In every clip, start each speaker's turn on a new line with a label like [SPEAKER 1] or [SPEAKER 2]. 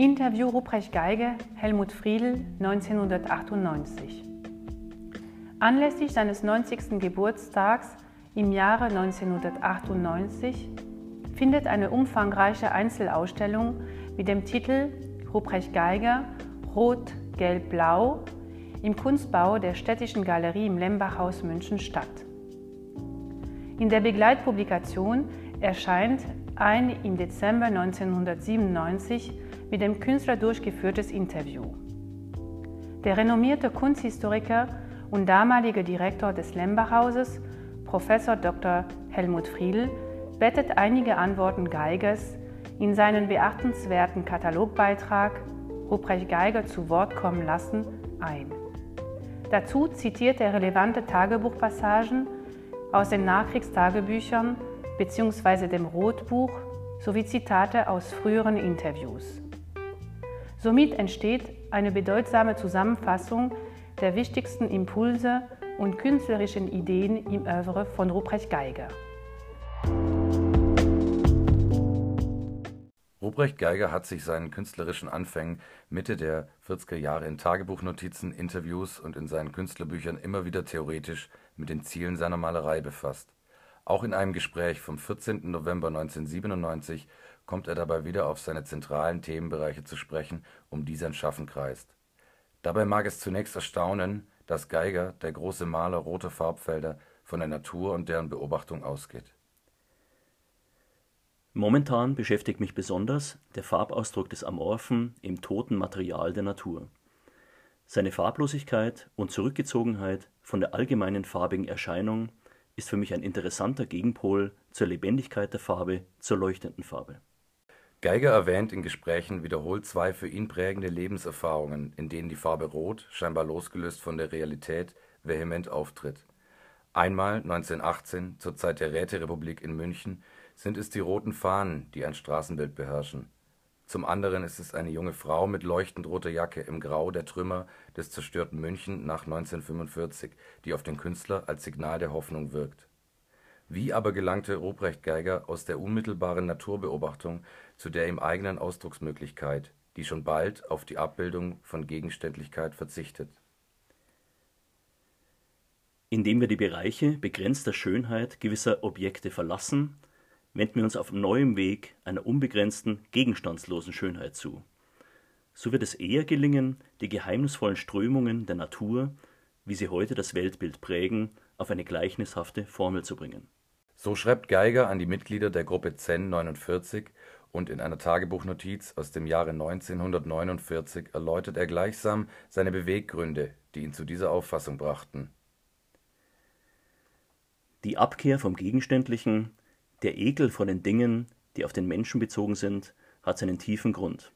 [SPEAKER 1] Interview Ruprecht Geiger, Helmut Friedl, 1998. Anlässlich seines 90. Geburtstags im Jahre 1998 findet eine umfangreiche Einzelausstellung mit dem Titel Ruprecht Geiger Rot, Gelb, Blau im Kunstbau der Städtischen Galerie im Lembachhaus München statt. In der Begleitpublikation erscheint ein im Dezember 1997 mit dem Künstler durchgeführtes Interview. Der renommierte Kunsthistoriker und damalige Direktor des Lembachhauses, Prof. Dr. Helmut Friedl, bettet einige Antworten Geigers in seinen beachtenswerten Katalogbeitrag Ruprecht Geiger zu Wort kommen lassen ein. Dazu zitiert er relevante Tagebuchpassagen aus den Nachkriegstagebüchern bzw. dem Rotbuch sowie Zitate aus früheren Interviews. Somit entsteht eine bedeutsame Zusammenfassung der wichtigsten Impulse und künstlerischen Ideen im Övre von Ruprecht Geiger.
[SPEAKER 2] Ruprecht Geiger hat sich seinen künstlerischen Anfängen Mitte der 40er Jahre in Tagebuchnotizen, Interviews und in seinen Künstlerbüchern immer wieder theoretisch mit den Zielen seiner Malerei befasst. Auch in einem Gespräch vom 14. November 1997 kommt er dabei wieder auf seine zentralen Themenbereiche zu sprechen, um die sein Schaffen kreist. Dabei mag es zunächst erstaunen, dass Geiger, der große Maler roter Farbfelder, von der Natur und deren Beobachtung ausgeht.
[SPEAKER 3] Momentan beschäftigt mich besonders der Farbausdruck des Amorphen im toten Material der Natur. Seine Farblosigkeit und Zurückgezogenheit von der allgemeinen farbigen Erscheinung ist für mich ein interessanter Gegenpol zur Lebendigkeit der Farbe, zur leuchtenden Farbe.
[SPEAKER 2] Geiger erwähnt in Gesprächen wiederholt zwei für ihn prägende Lebenserfahrungen, in denen die Farbe Rot, scheinbar losgelöst von der Realität, vehement auftritt. Einmal 1918, zur Zeit der Räterepublik in München, sind es die roten Fahnen, die ein Straßenbild beherrschen zum anderen ist es eine junge Frau mit leuchtend roter Jacke im Grau der Trümmer des zerstörten München nach 1945, die auf den Künstler als Signal der Hoffnung wirkt. Wie aber gelangte Ruprecht Geiger aus der unmittelbaren Naturbeobachtung zu der ihm eigenen Ausdrucksmöglichkeit, die schon bald auf die Abbildung von Gegenständlichkeit verzichtet?
[SPEAKER 3] Indem wir die Bereiche begrenzter Schönheit gewisser Objekte verlassen wenden wir uns auf neuem Weg einer unbegrenzten, gegenstandslosen Schönheit zu. So wird es eher gelingen, die geheimnisvollen Strömungen der Natur, wie sie heute das Weltbild prägen, auf eine gleichnishafte Formel zu bringen.
[SPEAKER 2] So schreibt Geiger an die Mitglieder der Gruppe Zen 49 und in einer Tagebuchnotiz aus dem Jahre 1949 erläutert er gleichsam seine Beweggründe, die ihn zu dieser Auffassung brachten.
[SPEAKER 3] Die Abkehr vom Gegenständlichen der Ekel vor den Dingen, die auf den Menschen bezogen sind, hat seinen tiefen Grund.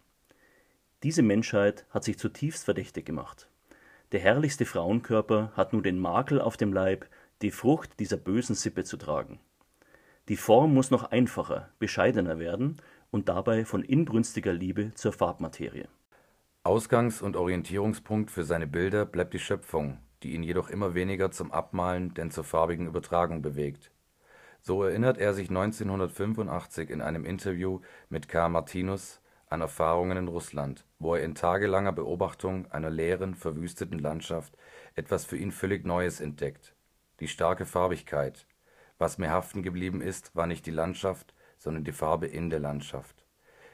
[SPEAKER 3] Diese Menschheit hat sich zutiefst verdächtig gemacht. Der herrlichste Frauenkörper hat nun den Makel auf dem Leib, die Frucht dieser bösen Sippe zu tragen. Die Form muss noch einfacher, bescheidener werden und dabei von inbrünstiger Liebe zur Farbmaterie.
[SPEAKER 2] Ausgangs- und Orientierungspunkt für seine Bilder bleibt die Schöpfung, die ihn jedoch immer weniger zum Abmalen denn zur farbigen Übertragung bewegt. So erinnert er sich 1985 in einem Interview mit K. Martinus an Erfahrungen in Russland, wo er in tagelanger Beobachtung einer leeren, verwüsteten Landschaft etwas für ihn völlig Neues entdeckt: die starke Farbigkeit. Was mir haften geblieben ist, war nicht die Landschaft, sondern die Farbe in der Landschaft.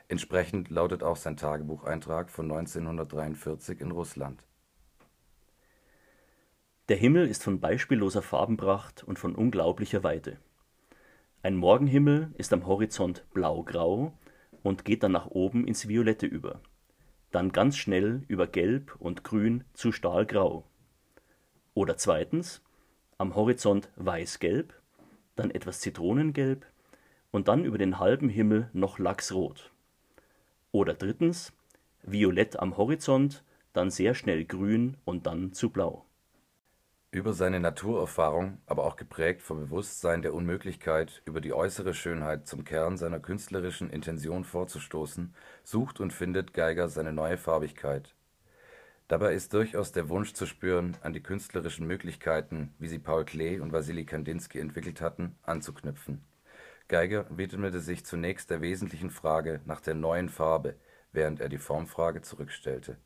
[SPEAKER 2] Entsprechend lautet auch sein Tagebucheintrag von 1943 in Russland.
[SPEAKER 3] Der Himmel ist von beispielloser Farbenpracht und von unglaublicher Weite ein Morgenhimmel ist am Horizont blaugrau und geht dann nach oben ins Violette über, dann ganz schnell über Gelb und Grün zu Stahlgrau. Oder zweitens, am Horizont weißgelb, dann etwas Zitronengelb und dann über den halben Himmel noch Lachsrot. Oder drittens, violett am Horizont, dann sehr schnell grün und dann zu blau
[SPEAKER 2] über seine Naturerfahrung, aber auch geprägt vom Bewusstsein der Unmöglichkeit, über die äußere Schönheit zum Kern seiner künstlerischen Intention vorzustoßen, sucht und findet Geiger seine neue Farbigkeit. Dabei ist durchaus der Wunsch zu spüren, an die künstlerischen Möglichkeiten, wie sie Paul Klee und Wassily Kandinsky entwickelt hatten, anzuknüpfen. Geiger widmete sich zunächst der wesentlichen Frage nach der neuen Farbe, während er die Formfrage zurückstellte.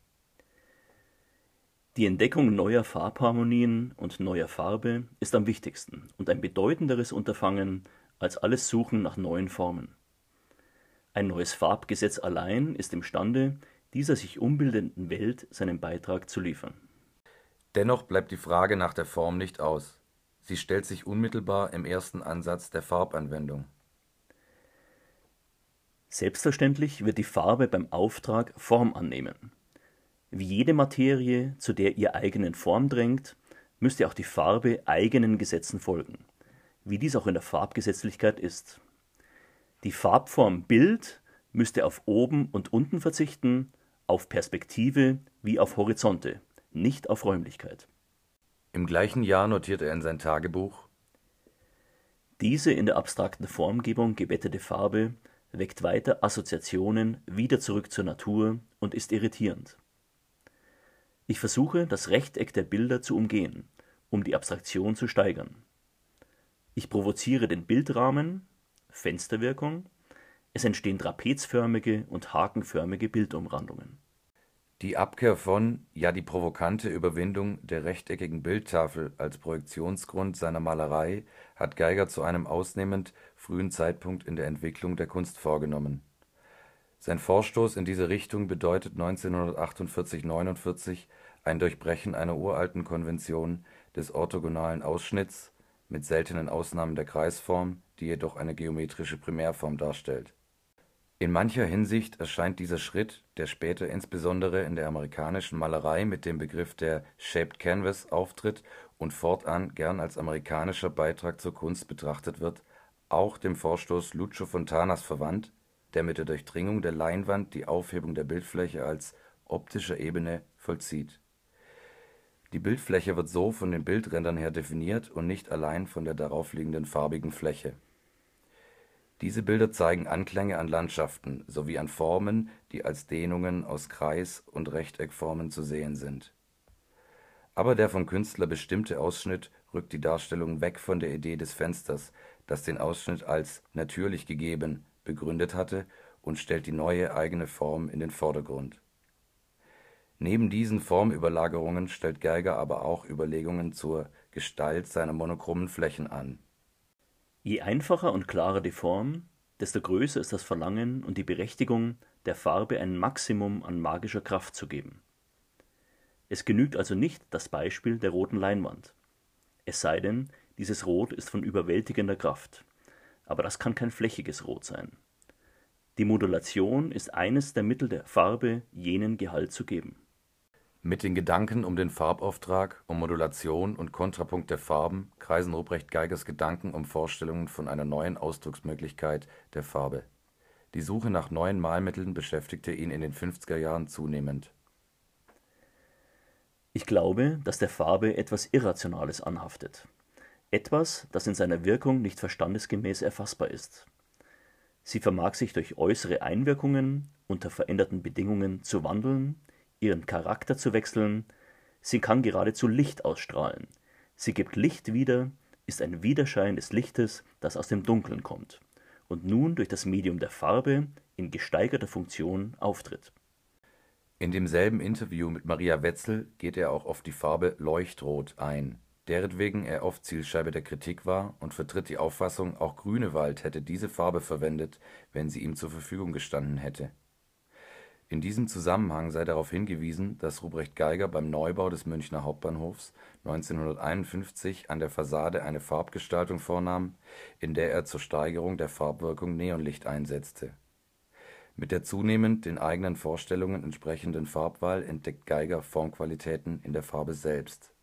[SPEAKER 3] Die Entdeckung neuer Farbharmonien und neuer Farbe ist am wichtigsten und ein bedeutenderes Unterfangen als alles Suchen nach neuen Formen. Ein neues Farbgesetz allein ist imstande, dieser sich umbildenden Welt seinen Beitrag zu liefern.
[SPEAKER 2] Dennoch bleibt die Frage nach der Form nicht aus. Sie stellt sich unmittelbar im ersten Ansatz der Farbanwendung.
[SPEAKER 3] Selbstverständlich wird die Farbe beim Auftrag Form annehmen. Wie jede Materie zu der ihr eigenen Form drängt, müsste auch die Farbe eigenen Gesetzen folgen, wie dies auch in der Farbgesetzlichkeit ist. Die Farbform Bild müsste auf oben und unten verzichten, auf Perspektive wie auf Horizonte, nicht auf Räumlichkeit.
[SPEAKER 2] Im gleichen Jahr notierte er in sein Tagebuch
[SPEAKER 3] Diese in der abstrakten Formgebung gebettete Farbe weckt weiter Assoziationen wieder zurück zur Natur und ist irritierend. Ich versuche, das Rechteck der Bilder zu umgehen, um die Abstraktion zu steigern. Ich provoziere den Bildrahmen (Fensterwirkung), es entstehen trapezförmige und hakenförmige Bildumrandungen.
[SPEAKER 2] Die Abkehr von, ja die provokante Überwindung der rechteckigen Bildtafel als Projektionsgrund seiner Malerei hat Geiger zu einem ausnehmend frühen Zeitpunkt in der Entwicklung der Kunst vorgenommen. Sein Vorstoß in diese Richtung bedeutet 1948 / 49 ein Durchbrechen einer uralten Konvention des orthogonalen Ausschnitts (mit seltenen Ausnahmen der Kreisform, die jedoch eine geometrische Primärform darstellt). In mancher Hinsicht erscheint dieser Schritt, der später insbesondere in der amerikanischen Malerei mit dem Begriff der Shaped Canvas auftritt und fortan gern als amerikanischer Beitrag zur Kunst betrachtet wird, auch dem Vorstoß Lucio Fontanas verwandt, der mit der Durchdringung der Leinwand die Aufhebung der Bildfläche als „ optischer Ebene “vollzieht die Bildfläche wird so von den Bildrändern her definiert und nicht allein von der daraufliegenden farbigen Fläche. Diese Bilder zeigen Anklänge an Landschaften sowie an Formen, die als Dehnungen aus Kreis und Rechteckformen zu sehen sind. Aber der vom Künstler bestimmte Ausschnitt rückt die Darstellung weg von der Idee des Fensters, das den Ausschnitt als „ natürlich gegeben “begründet hatte, und stellt die neue eigene Form in den Vordergrund Neben diesen Formüberlagerungen stellt Geiger aber auch Überlegungen zur Gestalt seiner monochromen Flächen an.
[SPEAKER 3] Je einfacher und klarer die Form, desto größer ist das Verlangen und die Berechtigung, der Farbe ein Maximum an magischer Kraft zu geben. Es genügt also nicht das Beispiel der roten Leinwand. Es sei denn, dieses Rot ist von überwältigender Kraft, aber das kann kein flächiges Rot sein. Die Modulation ist eines der Mittel der Farbe, jenen Gehalt zu geben
[SPEAKER 2] mit den Gedanken um den Farbauftrag, um Modulation und Kontrapunkt der Farben kreisen Ruprecht Geigers Gedanken um Vorstellungen von einer neuen Ausdrucksmöglichkeit der Farbe. Die Suche nach neuen Malmitteln beschäftigte ihn in den 50er Jahren zunehmend.
[SPEAKER 3] Ich glaube, dass der Farbe etwas Irrationales anhaftet. Etwas, das in seiner Wirkung nicht verstandesgemäß erfassbar ist. Sie vermag sich durch äußere Einwirkungen unter veränderten Bedingungen zu wandeln ihren Charakter zu wechseln, sie kann geradezu Licht ausstrahlen. Sie gibt Licht wieder, ist ein Widerschein des Lichtes, das aus dem Dunkeln kommt und nun durch das Medium der Farbe in gesteigerter Funktion auftritt.
[SPEAKER 2] In demselben Interview mit Maria Wetzel geht er auch auf die Farbe Leuchtrot ein, deretwegen er oft Zielscheibe der Kritik war und vertritt die Auffassung, auch Grünewald hätte diese Farbe verwendet, wenn sie ihm zur Verfügung gestanden hätte in diesem Zusammenhang sei darauf hingewiesen, dass Ruprecht Geiger beim Neubau des Münchner Hauptbahnhofs 1951 an der Fassade eine Farbgestaltung vornahm, in der er zur Steigerung der Farbwirkung Neonlicht einsetzte. Mit der zunehmend den eigenen Vorstellungen entsprechenden Farbwahl entdeckt Geiger Formqualitäten in der Farbe selbst.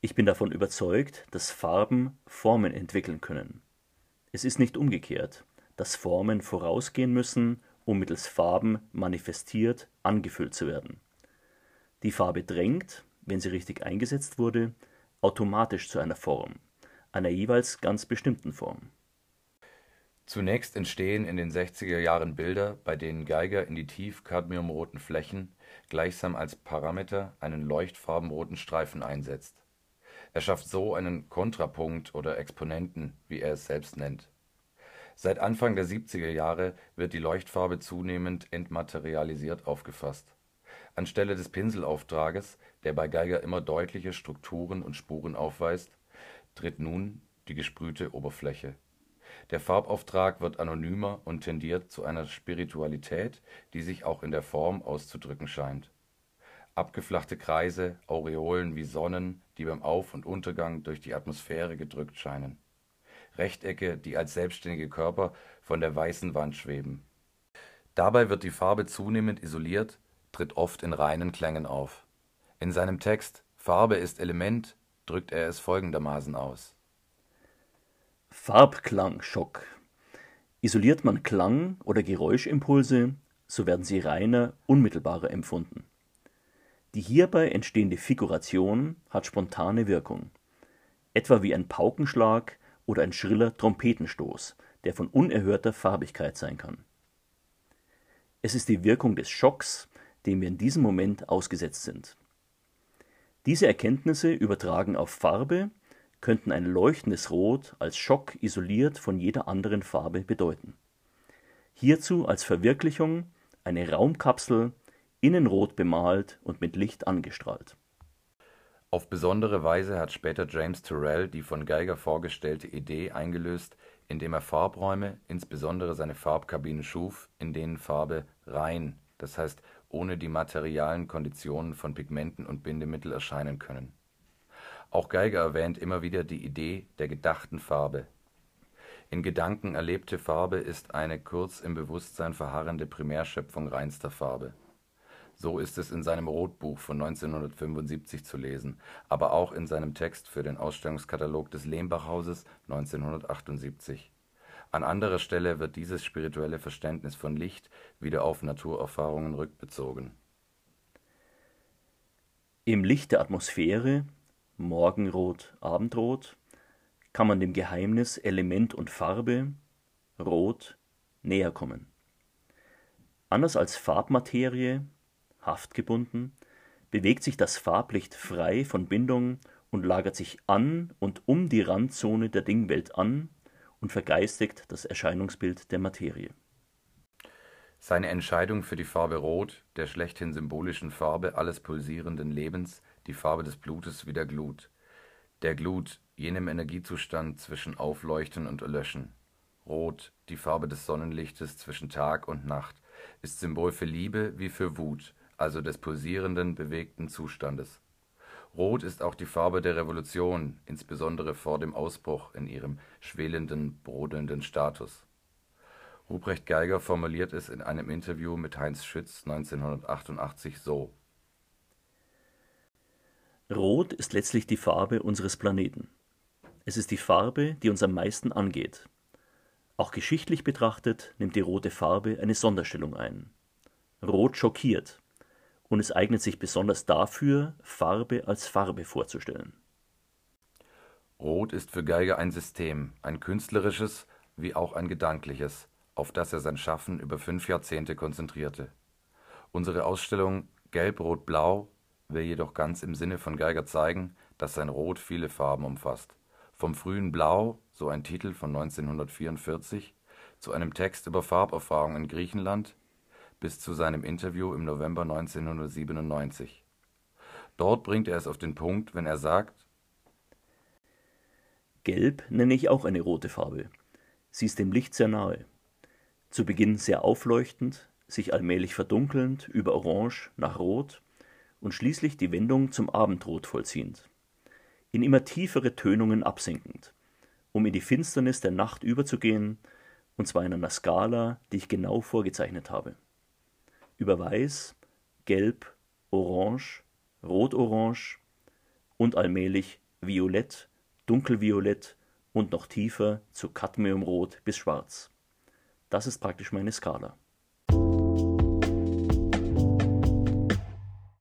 [SPEAKER 3] Ich bin davon überzeugt, dass Farben Formen entwickeln können. Es ist nicht umgekehrt dass Formen vorausgehen müssen, um mittels Farben manifestiert, angefüllt zu werden. Die Farbe drängt, wenn sie richtig eingesetzt wurde, automatisch zu einer Form, einer jeweils ganz bestimmten Form.
[SPEAKER 2] Zunächst entstehen in den 60er Jahren Bilder, bei denen Geiger in die tief cadmiumroten Flächen gleichsam als Parameter einen leuchtfarbenroten Streifen einsetzt. Er schafft so einen Kontrapunkt oder Exponenten, wie er es selbst nennt Seit Anfang der 70er Jahre wird die Leuchtfarbe zunehmend entmaterialisiert aufgefasst. Anstelle des Pinselauftrages, der bei Geiger immer deutliche Strukturen und Spuren aufweist, tritt nun die gesprühte Oberfläche. Der Farbauftrag wird anonymer und tendiert zu einer Spiritualität, die sich auch in der Form auszudrücken scheint. Abgeflachte Kreise, Aureolen wie Sonnen, die beim Auf und Untergang durch die Atmosphäre gedrückt scheinen. Rechtecke, die als selbstständige Körper von der weißen Wand schweben. Dabei wird die Farbe zunehmend isoliert, tritt oft in reinen Klängen auf. In seinem Text Farbe ist Element drückt er es folgendermaßen aus
[SPEAKER 3] Farbklangschock. Isoliert man Klang- oder Geräuschimpulse, so werden sie reiner, unmittelbarer empfunden. Die hierbei entstehende Figuration hat spontane Wirkung, etwa wie ein Paukenschlag oder ein schriller Trompetenstoß, der von unerhörter Farbigkeit sein kann. Es ist die Wirkung des Schocks, dem wir in diesem Moment ausgesetzt sind. Diese Erkenntnisse übertragen auf Farbe könnten ein leuchtendes Rot als Schock isoliert von jeder anderen Farbe bedeuten. Hierzu als Verwirklichung eine Raumkapsel, innen rot bemalt und mit Licht angestrahlt.
[SPEAKER 2] Auf besondere Weise hat später James Turrell die von Geiger vorgestellte Idee eingelöst, indem er Farbräume, insbesondere seine Farbkabinen schuf, in denen Farbe rein, das heißt ohne die materialen Konditionen von Pigmenten und Bindemittel erscheinen können auch Geiger erwähnt immer wieder die Idee der gedachten Farbe. In Gedanken erlebte Farbe ist eine kurz im Bewusstsein verharrende Primärschöpfung reinster Farbe. So ist es in seinem Rotbuch von 1975 zu lesen, aber auch in seinem Text für den Ausstellungskatalog des Lehmbachhauses 1978. An anderer Stelle wird dieses spirituelle Verständnis von Licht wieder auf Naturerfahrungen rückbezogen.
[SPEAKER 3] Im Licht der Atmosphäre Morgenrot, Abendrot kann man dem Geheimnis Element und Farbe (Rot) näher kommen. Anders als Farbmaterie (haftgebunden) bewegt sich das Farblicht frei von Bindung und lagert sich an und um die Randzone der Dingwelt an und vergeistigt das Erscheinungsbild der Materie.
[SPEAKER 2] Seine Entscheidung für die Farbe Rot, der schlechthin symbolischen Farbe alles pulsierenden Lebens die Farbe des Blutes wie der Glut. Der Glut, jenem Energiezustand zwischen Aufleuchten und Erlöschen. Rot, die Farbe des Sonnenlichtes zwischen Tag und Nacht, ist Symbol für Liebe wie für Wut, also des pulsierenden, bewegten Zustandes. Rot ist auch die Farbe der Revolution, insbesondere vor dem Ausbruch in ihrem schwelenden, brodelnden Status. Ruprecht Geiger formuliert es in einem Interview mit Heinz Schütz 1988 so
[SPEAKER 3] Rot ist letztlich die Farbe unseres Planeten. Es ist die Farbe, die uns am meisten angeht. Auch geschichtlich betrachtet nimmt die rote Farbe eine Sonderstellung ein. Rot schockiert, und es eignet sich besonders dafür, Farbe als Farbe vorzustellen.
[SPEAKER 2] Rot ist für Geiger ein System, ein künstlerisches wie auch ein gedankliches, auf das er sein Schaffen über fünf Jahrzehnte konzentrierte. Unsere Ausstellung Gelb, Rot, Blau will jedoch ganz im Sinne von Geiger zeigen, dass sein Rot viele Farben umfasst. Vom frühen Blau, so ein Titel von 1944, zu einem Text über Farberfahrung in Griechenland, bis zu seinem Interview im November 1997. Dort bringt er es auf den Punkt, wenn er sagt:
[SPEAKER 3] Gelb nenne ich auch eine rote Farbe. Sie ist dem Licht sehr nahe. Zu Beginn sehr aufleuchtend, sich allmählich verdunkelnd über Orange nach Rot und schließlich die Wendung zum Abendrot vollziehend, in immer tiefere Tönungen absinkend, um in die Finsternis der Nacht überzugehen, und zwar in einer Skala, die ich genau vorgezeichnet habe. Über Weiß, Gelb, Orange, Rot-Orange und allmählich Violett, Dunkelviolett und noch tiefer zu Cadmiumrot bis Schwarz. Das ist praktisch meine Skala.